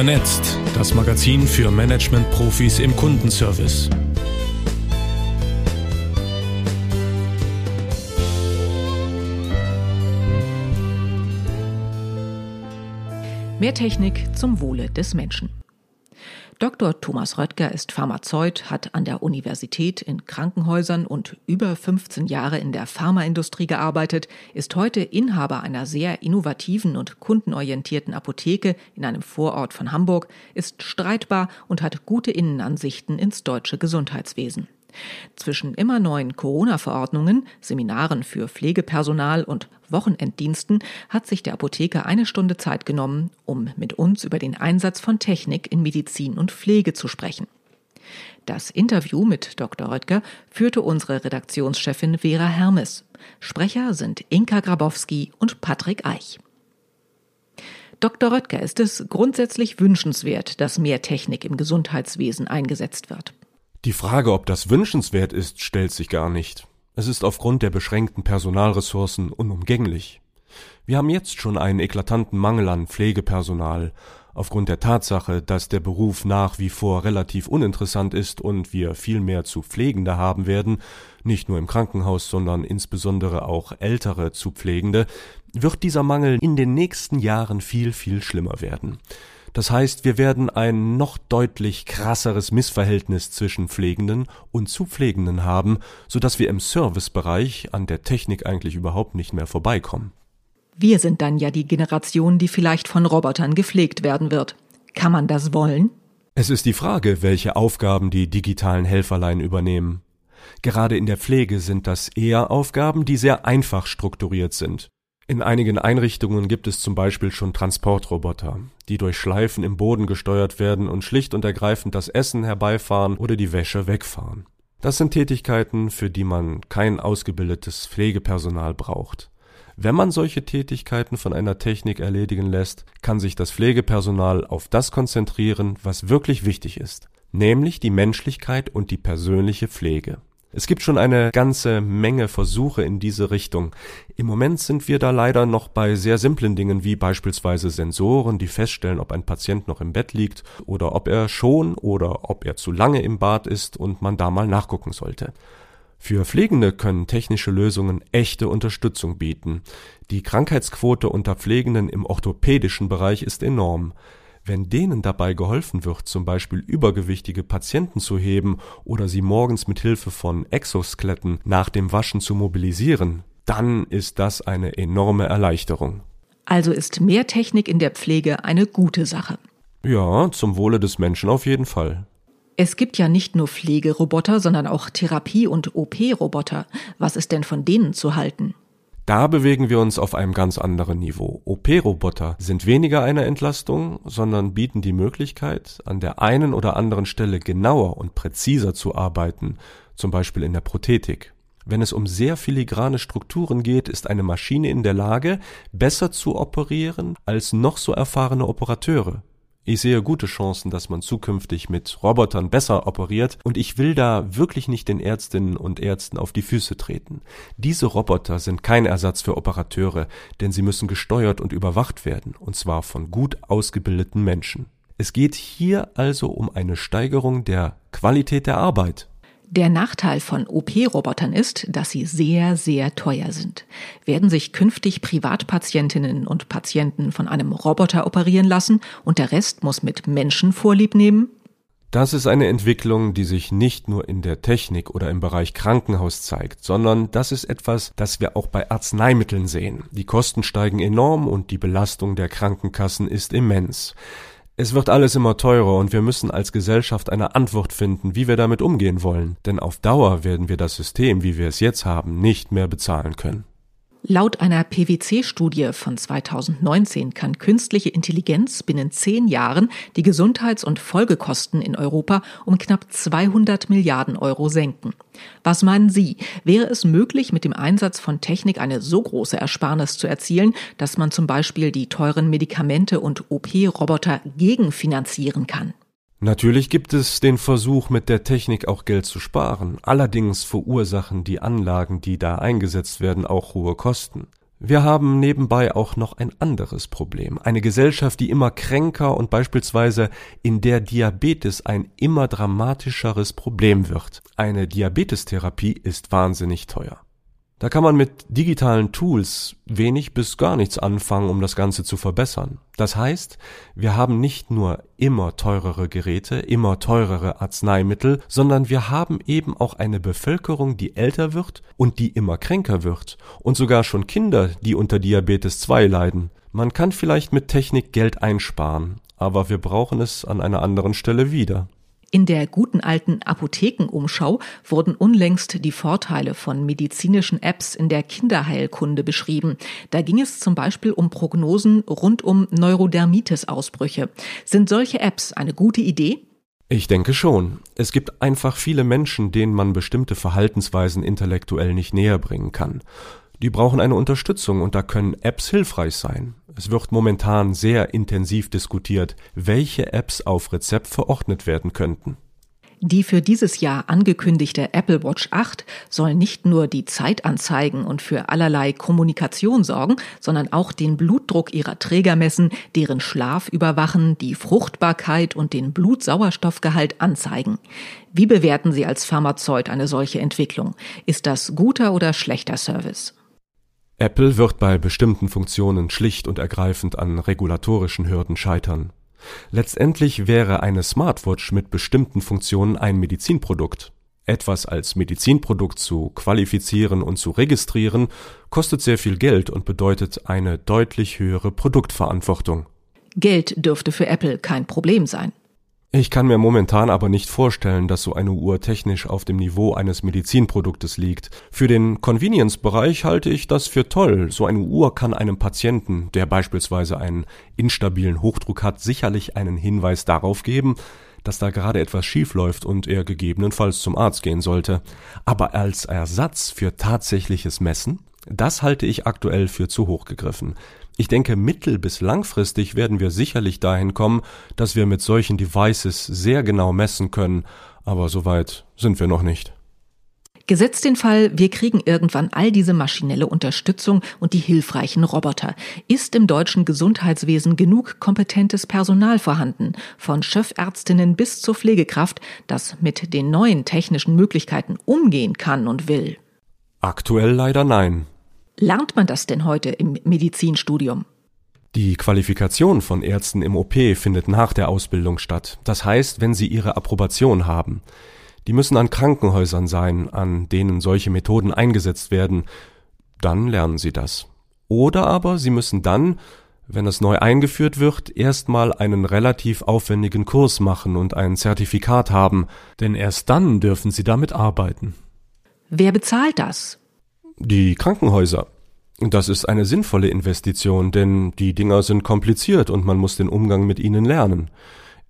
Vernetzt, das Magazin für Management-Profis im Kundenservice. Mehr Technik zum Wohle des Menschen. Dr. Thomas Röttger ist Pharmazeut, hat an der Universität in Krankenhäusern und über 15 Jahre in der Pharmaindustrie gearbeitet, ist heute Inhaber einer sehr innovativen und kundenorientierten Apotheke in einem Vorort von Hamburg, ist streitbar und hat gute Innenansichten ins deutsche Gesundheitswesen. Zwischen immer neuen Corona-Verordnungen, Seminaren für Pflegepersonal und Wochenenddiensten hat sich der Apotheker eine Stunde Zeit genommen, um mit uns über den Einsatz von Technik in Medizin und Pflege zu sprechen. Das Interview mit Dr. Röttger führte unsere Redaktionschefin Vera Hermes. Sprecher sind Inka Grabowski und Patrick Eich. Dr. Röttger, ist es grundsätzlich wünschenswert, dass mehr Technik im Gesundheitswesen eingesetzt wird? Die Frage, ob das wünschenswert ist, stellt sich gar nicht. Es ist aufgrund der beschränkten Personalressourcen unumgänglich. Wir haben jetzt schon einen eklatanten Mangel an Pflegepersonal, aufgrund der Tatsache, dass der Beruf nach wie vor relativ uninteressant ist und wir viel mehr zu Pflegende haben werden, nicht nur im Krankenhaus, sondern insbesondere auch ältere zu Pflegende, wird dieser Mangel in den nächsten Jahren viel, viel schlimmer werden. Das heißt, wir werden ein noch deutlich krasseres Missverhältnis zwischen Pflegenden und Zupflegenden haben, so dass wir im Servicebereich an der Technik eigentlich überhaupt nicht mehr vorbeikommen. Wir sind dann ja die Generation, die vielleicht von Robotern gepflegt werden wird. Kann man das wollen? Es ist die Frage, welche Aufgaben die digitalen Helferlein übernehmen. Gerade in der Pflege sind das eher Aufgaben, die sehr einfach strukturiert sind. In einigen Einrichtungen gibt es zum Beispiel schon Transportroboter, die durch Schleifen im Boden gesteuert werden und schlicht und ergreifend das Essen herbeifahren oder die Wäsche wegfahren. Das sind Tätigkeiten, für die man kein ausgebildetes Pflegepersonal braucht. Wenn man solche Tätigkeiten von einer Technik erledigen lässt, kann sich das Pflegepersonal auf das konzentrieren, was wirklich wichtig ist, nämlich die Menschlichkeit und die persönliche Pflege. Es gibt schon eine ganze Menge Versuche in diese Richtung. Im Moment sind wir da leider noch bei sehr simplen Dingen wie beispielsweise Sensoren, die feststellen, ob ein Patient noch im Bett liegt oder ob er schon oder ob er zu lange im Bad ist und man da mal nachgucken sollte. Für Pflegende können technische Lösungen echte Unterstützung bieten. Die Krankheitsquote unter Pflegenden im orthopädischen Bereich ist enorm. Wenn denen dabei geholfen wird, zum Beispiel übergewichtige Patienten zu heben oder sie morgens mit Hilfe von Exoskeletten nach dem Waschen zu mobilisieren, dann ist das eine enorme Erleichterung. Also ist mehr Technik in der Pflege eine gute Sache. Ja, zum Wohle des Menschen auf jeden Fall. Es gibt ja nicht nur Pflegeroboter, sondern auch Therapie- und OP-Roboter. Was ist denn von denen zu halten? Da bewegen wir uns auf einem ganz anderen Niveau. OP-Roboter sind weniger eine Entlastung, sondern bieten die Möglichkeit, an der einen oder anderen Stelle genauer und präziser zu arbeiten, zum Beispiel in der Prothetik. Wenn es um sehr filigrane Strukturen geht, ist eine Maschine in der Lage, besser zu operieren als noch so erfahrene Operateure. Ich sehe gute Chancen, dass man zukünftig mit Robotern besser operiert und ich will da wirklich nicht den Ärztinnen und Ärzten auf die Füße treten. Diese Roboter sind kein Ersatz für Operateure, denn sie müssen gesteuert und überwacht werden, und zwar von gut ausgebildeten Menschen. Es geht hier also um eine Steigerung der Qualität der Arbeit. Der Nachteil von OP-Robotern ist, dass sie sehr, sehr teuer sind. Werden sich künftig Privatpatientinnen und Patienten von einem Roboter operieren lassen und der Rest muss mit Menschen Vorlieb nehmen? Das ist eine Entwicklung, die sich nicht nur in der Technik oder im Bereich Krankenhaus zeigt, sondern das ist etwas, das wir auch bei Arzneimitteln sehen. Die Kosten steigen enorm und die Belastung der Krankenkassen ist immens. Es wird alles immer teurer und wir müssen als Gesellschaft eine Antwort finden, wie wir damit umgehen wollen, denn auf Dauer werden wir das System, wie wir es jetzt haben, nicht mehr bezahlen können. Laut einer PwC-Studie von 2019 kann künstliche Intelligenz binnen zehn Jahren die Gesundheits- und Folgekosten in Europa um knapp 200 Milliarden Euro senken. Was meinen Sie? Wäre es möglich, mit dem Einsatz von Technik eine so große Ersparnis zu erzielen, dass man zum Beispiel die teuren Medikamente und OP-Roboter gegenfinanzieren kann? Natürlich gibt es den Versuch, mit der Technik auch Geld zu sparen. Allerdings verursachen die Anlagen, die da eingesetzt werden, auch hohe Kosten. Wir haben nebenbei auch noch ein anderes Problem. Eine Gesellschaft, die immer kränker und beispielsweise in der Diabetes ein immer dramatischeres Problem wird. Eine Diabetestherapie ist wahnsinnig teuer. Da kann man mit digitalen Tools wenig bis gar nichts anfangen, um das Ganze zu verbessern. Das heißt, wir haben nicht nur immer teurere Geräte, immer teurere Arzneimittel, sondern wir haben eben auch eine Bevölkerung, die älter wird und die immer kränker wird und sogar schon Kinder, die unter Diabetes 2 leiden. Man kann vielleicht mit Technik Geld einsparen, aber wir brauchen es an einer anderen Stelle wieder. In der guten alten Apothekenumschau wurden unlängst die Vorteile von medizinischen Apps in der Kinderheilkunde beschrieben. Da ging es zum Beispiel um Prognosen rund um Neurodermitis-Ausbrüche. Sind solche Apps eine gute Idee? Ich denke schon. Es gibt einfach viele Menschen, denen man bestimmte Verhaltensweisen intellektuell nicht näher bringen kann. Die brauchen eine Unterstützung und da können Apps hilfreich sein. Es wird momentan sehr intensiv diskutiert, welche Apps auf Rezept verordnet werden könnten. Die für dieses Jahr angekündigte Apple Watch 8 soll nicht nur die Zeit anzeigen und für allerlei Kommunikation sorgen, sondern auch den Blutdruck ihrer Träger messen, deren Schlaf überwachen, die Fruchtbarkeit und den Blutsauerstoffgehalt anzeigen. Wie bewerten Sie als Pharmazeut eine solche Entwicklung? Ist das guter oder schlechter Service? Apple wird bei bestimmten Funktionen schlicht und ergreifend an regulatorischen Hürden scheitern. Letztendlich wäre eine Smartwatch mit bestimmten Funktionen ein Medizinprodukt. Etwas als Medizinprodukt zu qualifizieren und zu registrieren, kostet sehr viel Geld und bedeutet eine deutlich höhere Produktverantwortung. Geld dürfte für Apple kein Problem sein. Ich kann mir momentan aber nicht vorstellen, dass so eine Uhr technisch auf dem Niveau eines Medizinproduktes liegt. Für den Convenience-Bereich halte ich das für toll. So eine Uhr kann einem Patienten, der beispielsweise einen instabilen Hochdruck hat, sicherlich einen Hinweis darauf geben, dass da gerade etwas schief läuft und er gegebenenfalls zum Arzt gehen sollte. Aber als Ersatz für tatsächliches Messen, das halte ich aktuell für zu hoch gegriffen. Ich denke, mittel- bis langfristig werden wir sicherlich dahin kommen, dass wir mit solchen Devices sehr genau messen können, aber so weit sind wir noch nicht. Gesetzt den Fall, wir kriegen irgendwann all diese maschinelle Unterstützung und die hilfreichen Roboter. Ist im deutschen Gesundheitswesen genug kompetentes Personal vorhanden, von Chefärztinnen bis zur Pflegekraft, das mit den neuen technischen Möglichkeiten umgehen kann und will? Aktuell leider nein. Lernt man das denn heute im Medizinstudium? Die Qualifikation von Ärzten im OP findet nach der Ausbildung statt. Das heißt, wenn sie ihre Approbation haben. Die müssen an Krankenhäusern sein, an denen solche Methoden eingesetzt werden. Dann lernen sie das. Oder aber sie müssen dann, wenn es neu eingeführt wird, erstmal einen relativ aufwendigen Kurs machen und ein Zertifikat haben, denn erst dann dürfen sie damit arbeiten. Wer bezahlt das? Die Krankenhäuser. Das ist eine sinnvolle Investition, denn die Dinger sind kompliziert und man muss den Umgang mit ihnen lernen.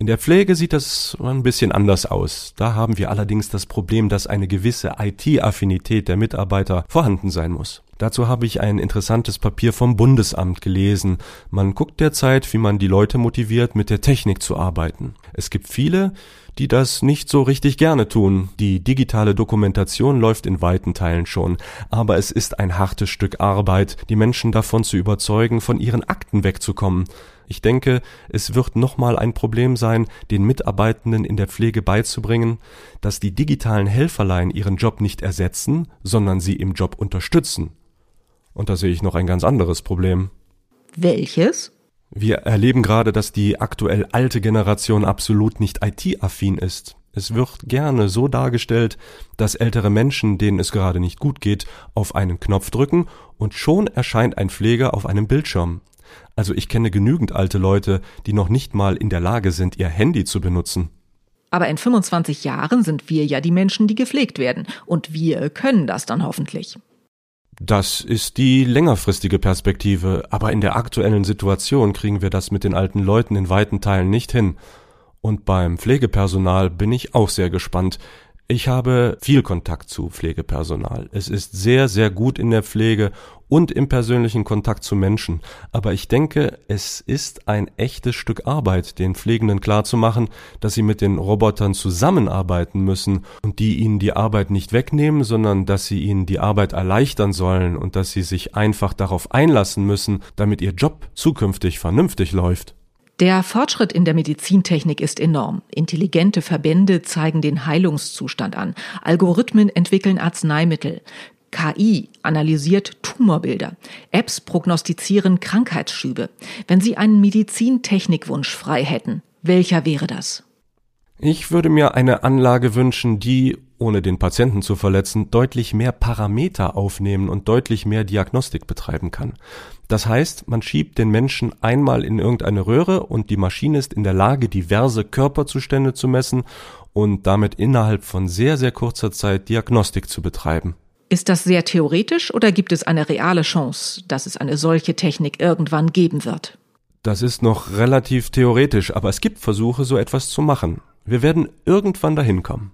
In der Pflege sieht das ein bisschen anders aus. Da haben wir allerdings das Problem, dass eine gewisse IT-Affinität der Mitarbeiter vorhanden sein muss. Dazu habe ich ein interessantes Papier vom Bundesamt gelesen. Man guckt derzeit, wie man die Leute motiviert, mit der Technik zu arbeiten. Es gibt viele, die das nicht so richtig gerne tun. Die digitale Dokumentation läuft in weiten Teilen schon, aber es ist ein hartes Stück Arbeit, die Menschen davon zu überzeugen, von ihren Akten wegzukommen. Ich denke, es wird nochmal ein Problem sein, den Mitarbeitenden in der Pflege beizubringen, dass die digitalen Helferlein ihren Job nicht ersetzen, sondern sie im Job unterstützen. Und da sehe ich noch ein ganz anderes Problem. Welches? Wir erleben gerade, dass die aktuell alte Generation absolut nicht IT-affin ist. Es wird gerne so dargestellt, dass ältere Menschen, denen es gerade nicht gut geht, auf einen Knopf drücken und schon erscheint ein Pfleger auf einem Bildschirm. Also ich kenne genügend alte Leute, die noch nicht mal in der Lage sind, ihr Handy zu benutzen. Aber in 25 Jahren sind wir ja die Menschen, die gepflegt werden. Und wir können das dann hoffentlich. Das ist die längerfristige Perspektive, aber in der aktuellen Situation kriegen wir das mit den alten Leuten in weiten Teilen nicht hin. Und beim Pflegepersonal bin ich auch sehr gespannt. Ich habe viel Kontakt zu Pflegepersonal. Es ist sehr, sehr gut in der Pflege und im persönlichen Kontakt zu Menschen. Aber ich denke, es ist ein echtes Stück Arbeit, den Pflegenden klarzumachen, dass sie mit den Robotern zusammenarbeiten müssen und die ihnen die Arbeit nicht wegnehmen, sondern dass sie ihnen die Arbeit erleichtern sollen und dass sie sich einfach darauf einlassen müssen, damit ihr Job zukünftig vernünftig läuft. Der Fortschritt in der Medizintechnik ist enorm. Intelligente Verbände zeigen den Heilungszustand an. Algorithmen entwickeln Arzneimittel. KI analysiert Tumorbilder. Apps prognostizieren Krankheitsschübe. Wenn Sie einen Medizintechnikwunsch frei hätten, welcher wäre das? Ich würde mir eine Anlage wünschen, die, ohne den Patienten zu verletzen, deutlich mehr Parameter aufnehmen und deutlich mehr Diagnostik betreiben kann. Das heißt, man schiebt den Menschen einmal in irgendeine Röhre und die Maschine ist in der Lage, diverse Körperzustände zu messen und damit innerhalb von sehr, sehr kurzer Zeit Diagnostik zu betreiben. Ist das sehr theoretisch oder gibt es eine reale Chance, dass es eine solche Technik irgendwann geben wird? Das ist noch relativ theoretisch, aber es gibt Versuche, so etwas zu machen. Wir werden irgendwann dahin kommen.